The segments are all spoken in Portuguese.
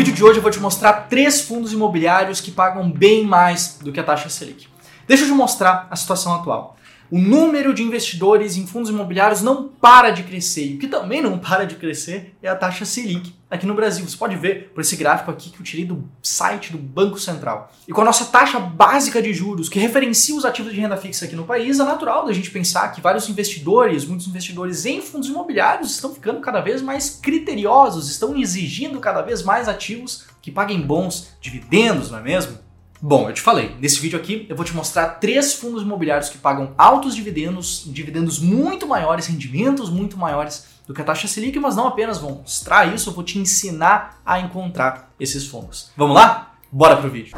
vídeo de hoje eu vou te mostrar três fundos imobiliários que pagam bem mais do que a taxa Selic. Deixa eu te mostrar a situação atual. O número de investidores em fundos imobiliários não para de crescer. E o que também não para de crescer é a taxa Selic aqui no Brasil. Você pode ver por esse gráfico aqui que eu tirei do site do Banco Central. E com a nossa taxa básica de juros, que referencia os ativos de renda fixa aqui no país, é natural da gente pensar que vários investidores, muitos investidores em fundos imobiliários, estão ficando cada vez mais criteriosos, estão exigindo cada vez mais ativos que paguem bons dividendos, não é mesmo? Bom, eu te falei, nesse vídeo aqui eu vou te mostrar três fundos imobiliários que pagam altos dividendos, dividendos muito maiores, rendimentos muito maiores do que a taxa Selic, mas não apenas vou mostrar isso, eu vou te ensinar a encontrar esses fundos. Vamos lá? Bora pro vídeo.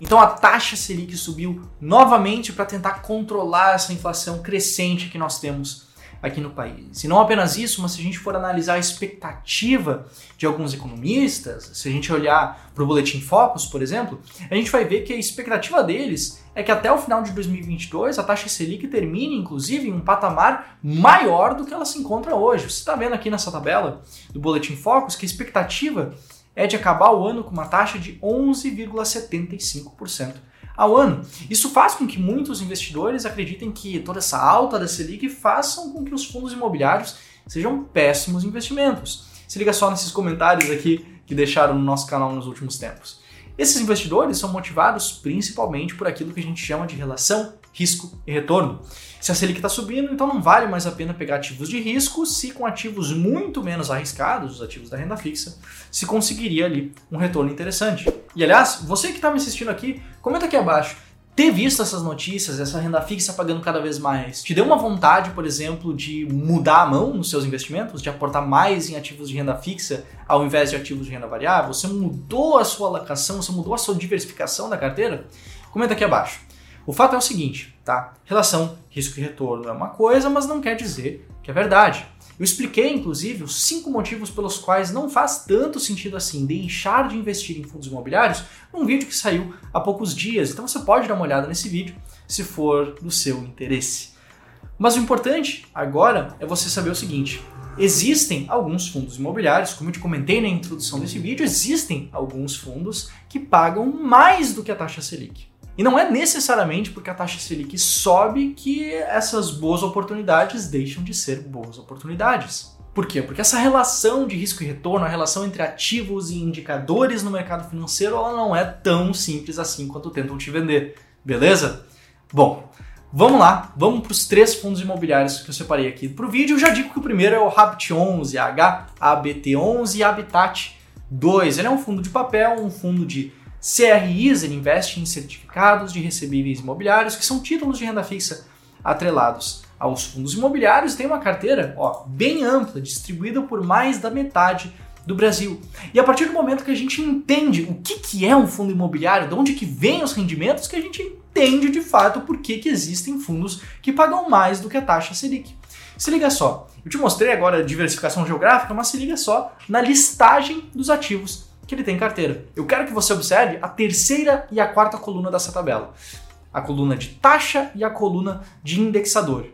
Então a taxa Selic subiu novamente para tentar controlar essa inflação crescente que nós temos aqui no país. E não apenas isso, mas se a gente for analisar a expectativa de alguns economistas, se a gente olhar para o Boletim Focus, por exemplo, a gente vai ver que a expectativa deles é que até o final de 2022 a taxa Selic termine, inclusive, em um patamar maior do que ela se encontra hoje. Você está vendo aqui nessa tabela do Boletim Focus que a expectativa é de acabar o ano com uma taxa de 11,75% ao ano. Isso faz com que muitos investidores acreditem que toda essa alta da Selic façam com que os fundos imobiliários sejam péssimos investimentos. Se liga só nesses comentários aqui que deixaram no nosso canal nos últimos tempos. Esses investidores são motivados principalmente por aquilo que a gente chama de relação risco e retorno. Se a Selic está subindo, então não vale mais a pena pegar ativos de risco se com ativos muito menos arriscados, os ativos da renda fixa, se conseguiria ali um retorno interessante. E aliás, você que está me assistindo aqui, comenta aqui abaixo. Ter visto essas notícias, essa renda fixa pagando cada vez mais, te deu uma vontade, por exemplo, de mudar a mão nos seus investimentos, de aportar mais em ativos de renda fixa ao invés de ativos de renda variável? Você mudou a sua alocação, você mudou a sua diversificação da carteira? Comenta aqui abaixo. O fato é o seguinte, tá? Relação risco e retorno é uma coisa, mas não quer dizer que é verdade. Eu expliquei, inclusive, os cinco motivos pelos quais não faz tanto sentido assim deixar de investir em fundos imobiliários num vídeo que saiu há poucos dias. Então você pode dar uma olhada nesse vídeo se for do seu interesse. Mas o importante agora é você saber o seguinte: existem alguns fundos imobiliários, como eu te comentei na introdução desse vídeo, existem alguns fundos que pagam mais do que a taxa Selic. E não é necessariamente porque a taxa Selic sobe que essas boas oportunidades deixam de ser boas oportunidades. Por quê? Porque essa relação de risco e retorno, a relação entre ativos e indicadores no mercado financeiro, ela não é tão simples assim quanto tentam te vender. Beleza? Bom, vamos lá, vamos para os três fundos imobiliários que eu separei aqui para o vídeo. Eu já digo que o primeiro é o Habit 11, HABT11 e Habitat 2. Ele é um fundo de papel, um fundo de CRIs, ele investe em certificados de recebíveis imobiliários, que são títulos de renda fixa atrelados aos fundos imobiliários, tem uma carteira ó, bem ampla, distribuída por mais da metade do Brasil. E a partir do momento que a gente entende o que, que é um fundo imobiliário, de onde que vem os rendimentos, que a gente entende de fato por que, que existem fundos que pagam mais do que a taxa Selic. Se liga só, eu te mostrei agora a diversificação geográfica, mas se liga só na listagem dos ativos que ele tem em carteira. Eu quero que você observe a terceira e a quarta coluna dessa tabela. A coluna de taxa e a coluna de indexador.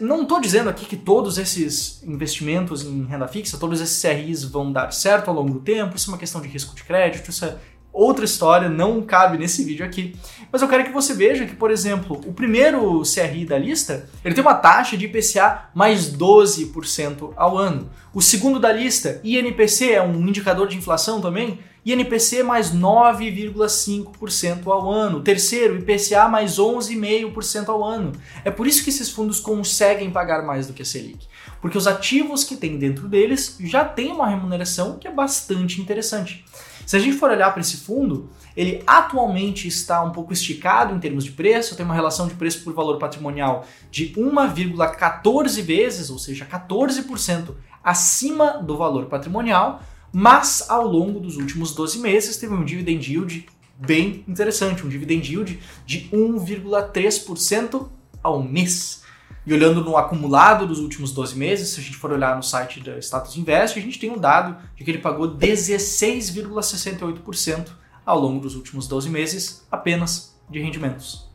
Não estou dizendo aqui que todos esses investimentos em renda fixa, todos esses CRIs vão dar certo ao longo do tempo, isso é uma questão de risco de crédito, isso é outra história, não cabe nesse vídeo aqui. Mas eu quero que você veja que, por exemplo, o primeiro CRI da lista, ele tem uma taxa de IPCA mais 12% ao ano. O segundo da lista, INPC, é um indicador de inflação também, INPC mais 9,5% ao ano. Terceiro, IPCA mais 11,5% ao ano. É por isso que esses fundos conseguem pagar mais do que a Selic. Porque os ativos que tem dentro deles já têm uma remuneração que é bastante interessante. Se a gente for olhar para esse fundo, ele atualmente está um pouco esticado em termos de preço, tem uma relação de preço por valor patrimonial de 1,14 vezes, ou seja, 14% acima do valor patrimonial, mas ao longo dos últimos 12 meses teve um dividend yield bem interessante, um dividend yield de 1,3% ao mês. E olhando no acumulado dos últimos 12 meses, se a gente for olhar no site da Status Invest, a gente tem um dado de que ele pagou 16,68% ao longo dos últimos 12 meses apenas de rendimentos.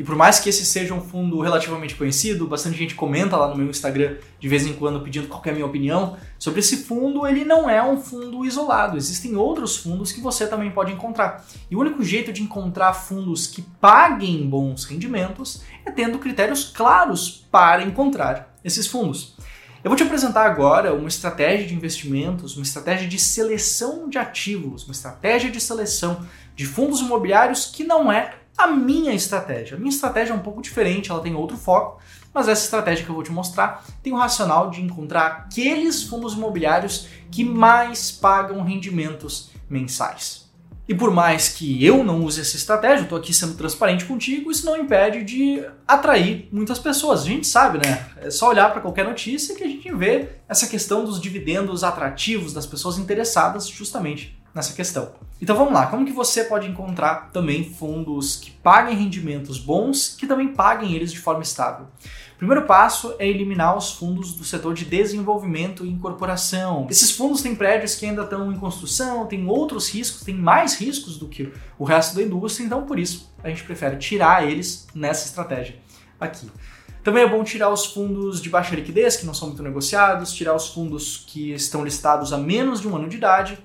E por mais que esse seja um fundo relativamente conhecido, bastante gente comenta lá no meu Instagram de vez em quando pedindo qual é a minha opinião sobre esse fundo, ele não é um fundo isolado. Existem outros fundos que você também pode encontrar. E o único jeito de encontrar fundos que paguem bons rendimentos é tendo critérios claros para encontrar esses fundos. Eu vou te apresentar agora uma estratégia de investimentos, uma estratégia de seleção de ativos, uma estratégia de seleção de fundos imobiliários que não é a minha estratégia. A minha estratégia é um pouco diferente, ela tem outro foco, mas essa estratégia que eu vou te mostrar tem o racional de encontrar aqueles fundos imobiliários que mais pagam rendimentos mensais. E por mais que eu não use essa estratégia, estou aqui sendo transparente contigo, isso não impede de atrair muitas pessoas. A gente sabe, né? É só olhar para qualquer notícia que a gente vê essa questão dos dividendos atrativos das pessoas interessadas justamente nessa questão. Então vamos lá, como que você pode encontrar também fundos que paguem rendimentos bons, que também paguem eles de forma estável? O primeiro passo é eliminar os fundos do setor de desenvolvimento e incorporação. Esses fundos têm prédios que ainda estão em construção, têm outros riscos, têm mais riscos do que o resto da indústria, então por isso a gente prefere tirar eles nessa estratégia aqui. Também é bom tirar os fundos de baixa liquidez, que não são muito negociados, tirar os fundos que estão listados há menos de um ano de idade,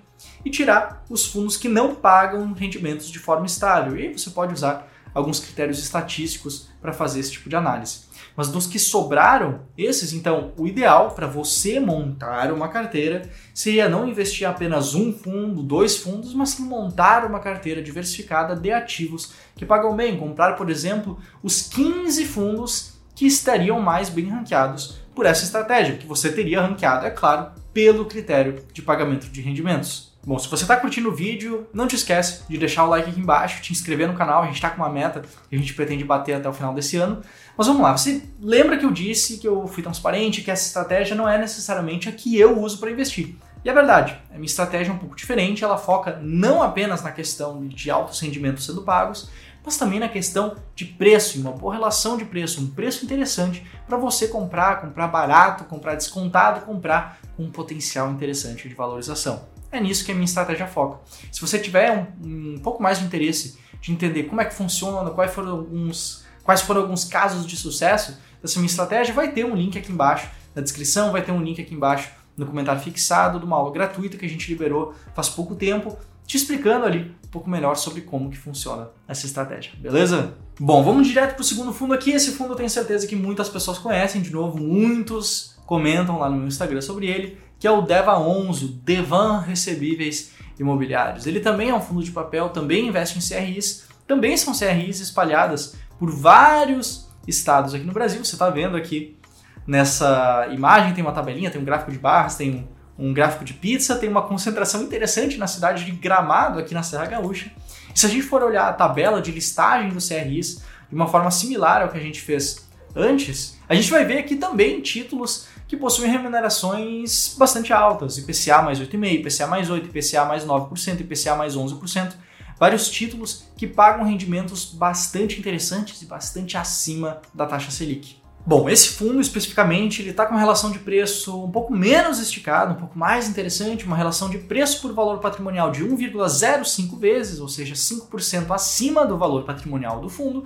e tirar os fundos que não pagam rendimentos de forma estável. E aí você pode usar alguns critérios estatísticos para fazer esse tipo de análise. Mas dos que sobraram, esses, então, o ideal para você montar uma carteira seria não investir apenas um fundo, dois fundos, mas sim montar uma carteira diversificada de ativos que pagam bem. Comprar, por exemplo, os 15 fundos que estariam mais bem ranqueados por essa estratégia, que você teria ranqueado, é claro, pelo critério de pagamento de rendimentos. Bom, se você está curtindo o vídeo, não te esquece de deixar o like aqui embaixo, te inscrever no canal, a gente está com uma meta que a gente pretende bater até o final desse ano. Mas vamos lá, você lembra que eu disse que eu fui transparente, que essa estratégia não é necessariamente a que eu uso para investir. E é verdade, a minha estratégia é um pouco diferente, ela foca não apenas na questão de altos rendimentos sendo pagos, mas também na questão de preço, uma boa relação de preço, um preço interessante para você comprar, comprar barato, comprar descontado, comprar com um potencial interessante de valorização. É nisso que a minha estratégia foca. Se você tiver um, um pouco mais de interesse de entender como é que funciona, quais foram alguns, quais foram alguns casos de sucesso dessa minha estratégia, vai ter um link aqui embaixo na descrição, vai ter um link aqui embaixo no comentário fixado de uma aula gratuita que a gente liberou faz pouco tempo, te explicando ali um pouco melhor sobre como que funciona essa estratégia, beleza? Bom, vamos direto para o segundo fundo aqui. Esse fundo eu tenho certeza que muitas pessoas conhecem, de novo, muitos comentam lá no meu Instagram sobre ele que é o DEVA 11, o Devan Recebíveis Imobiliários. Ele também é um fundo de papel, também investe em CRIs, também são CRIs espalhadas por vários estados aqui no Brasil. Você está vendo aqui nessa imagem, tem uma tabelinha, tem um gráfico de barras, tem um, gráfico de pizza, tem uma concentração interessante na cidade de Gramado, aqui na Serra Gaúcha. E se a gente for olhar a tabela de listagem dos CRIs de uma forma similar ao que a gente fez antes, a gente vai ver aqui também títulos que possuem remunerações bastante altas, IPCA mais 8,5%, IPCA mais 8%, IPCA mais 9%, IPCA mais 11%, vários títulos que pagam rendimentos bastante interessantes e bastante acima da taxa Selic. Bom, esse fundo especificamente ele está com uma relação de preço um pouco menos esticada, um pouco mais interessante, uma relação de preço por valor patrimonial de 1,05 vezes, ou seja, 5% acima do valor patrimonial do fundo,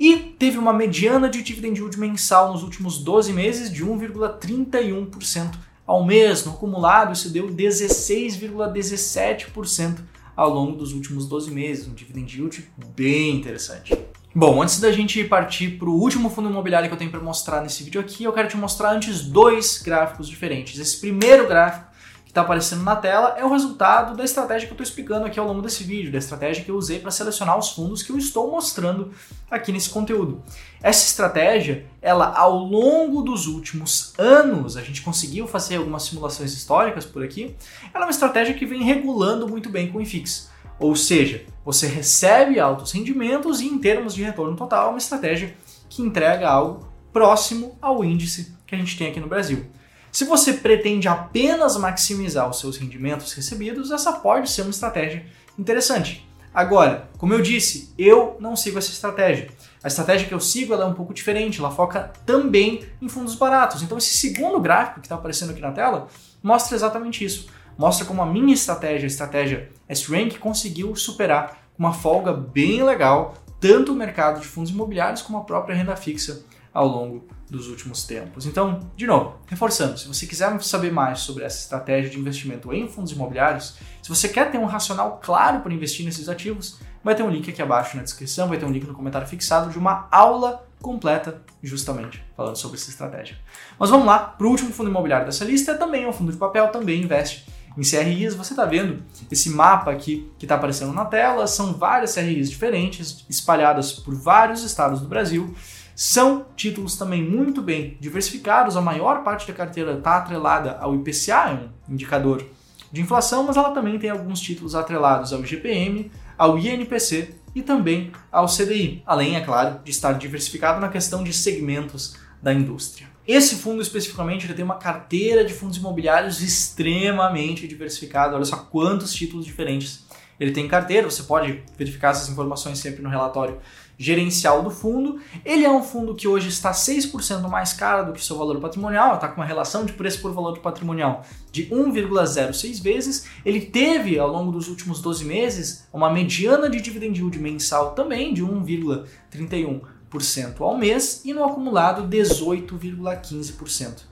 e teve uma mediana de dividend yield mensal nos últimos 12 meses de 1,31% ao mês. No acumulado, isso deu 16,17% ao longo dos últimos 12 meses, um dividend yield bem interessante. Bom, antes da gente partir para o último fundo imobiliário que eu tenho para mostrar nesse vídeo aqui, eu quero te mostrar antes dois gráficos diferentes. Esse primeiro gráfico está aparecendo na tela é o resultado da estratégia que eu estou explicando aqui ao longo desse vídeo, da estratégia que eu usei para selecionar os fundos que eu estou mostrando aqui nesse conteúdo. Essa estratégia, ela ao longo dos últimos anos, a gente conseguiu fazer algumas simulações históricas por aqui, ela é uma estratégia que vem regulando muito bem com o IFIX. Ou seja, você recebe altos rendimentos e em termos de retorno total, é uma estratégia que entrega algo próximo ao índice que a gente tem aqui no Brasil. Se você pretende apenas maximizar os seus rendimentos recebidos, essa pode ser uma estratégia interessante. Agora, como eu disse, eu não sigo essa estratégia. A estratégia que eu sigo é um pouco diferente, ela foca também em fundos baratos. Então, esse segundo gráfico que está aparecendo aqui na tela mostra exatamente isso. Mostra como a minha estratégia, a estratégia S-Rank, conseguiu superar uma folga bem legal tanto o mercado de fundos imobiliários como a própria renda fixa ao longo dos últimos tempos. Então, de novo, reforçando, se você quiser saber mais sobre essa estratégia de investimento em fundos imobiliários, se você quer ter um racional claro para investir nesses ativos, vai ter um link aqui abaixo na descrição, vai ter um link no comentário fixado de uma aula completa justamente falando sobre essa estratégia. Mas vamos lá, para o último fundo imobiliário dessa lista, é também um fundo de papel, também investe em CRIs. Você está vendo esse mapa aqui que está aparecendo na tela, são várias CRIs diferentes, espalhadas por vários estados do Brasil. São títulos também muito bem diversificados, a maior parte da carteira está atrelada ao IPCA, um indicador de inflação, mas ela também tem alguns títulos atrelados ao IGPM, ao INPC e também ao CDI, além, é claro, de estar diversificado na questão de segmentos da indústria. Esse fundo especificamente ele tem uma carteira de fundos imobiliários extremamente diversificada. Olha só quantos títulos diferentes ele tem carteira. Você pode verificar essas informações sempre no relatório gerencial do fundo. Ele é um fundo que hoje está 6% mais caro do que seu valor patrimonial, está com uma relação de preço por valor patrimonial de 1,06 vezes. Ele teve, ao longo dos últimos 12 meses, uma mediana de dividend yield mensal também de 1,31% ao mês e no acumulado 18,15%.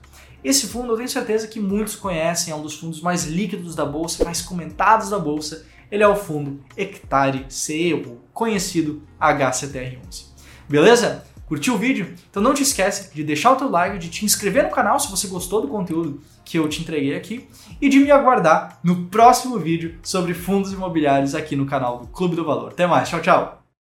Esse fundo eu tenho certeza que muitos conhecem, é um dos fundos mais líquidos da bolsa, mais comentados da bolsa ele é o fundo Hectare CE, conhecido HCTR11. Beleza? Curtiu o vídeo? Então não te esquece de deixar o teu like, de te inscrever no canal se você gostou do conteúdo que eu te entreguei aqui e de me aguardar no próximo vídeo sobre fundos imobiliários aqui no canal do Clube do Valor. Até mais, tchau, tchau!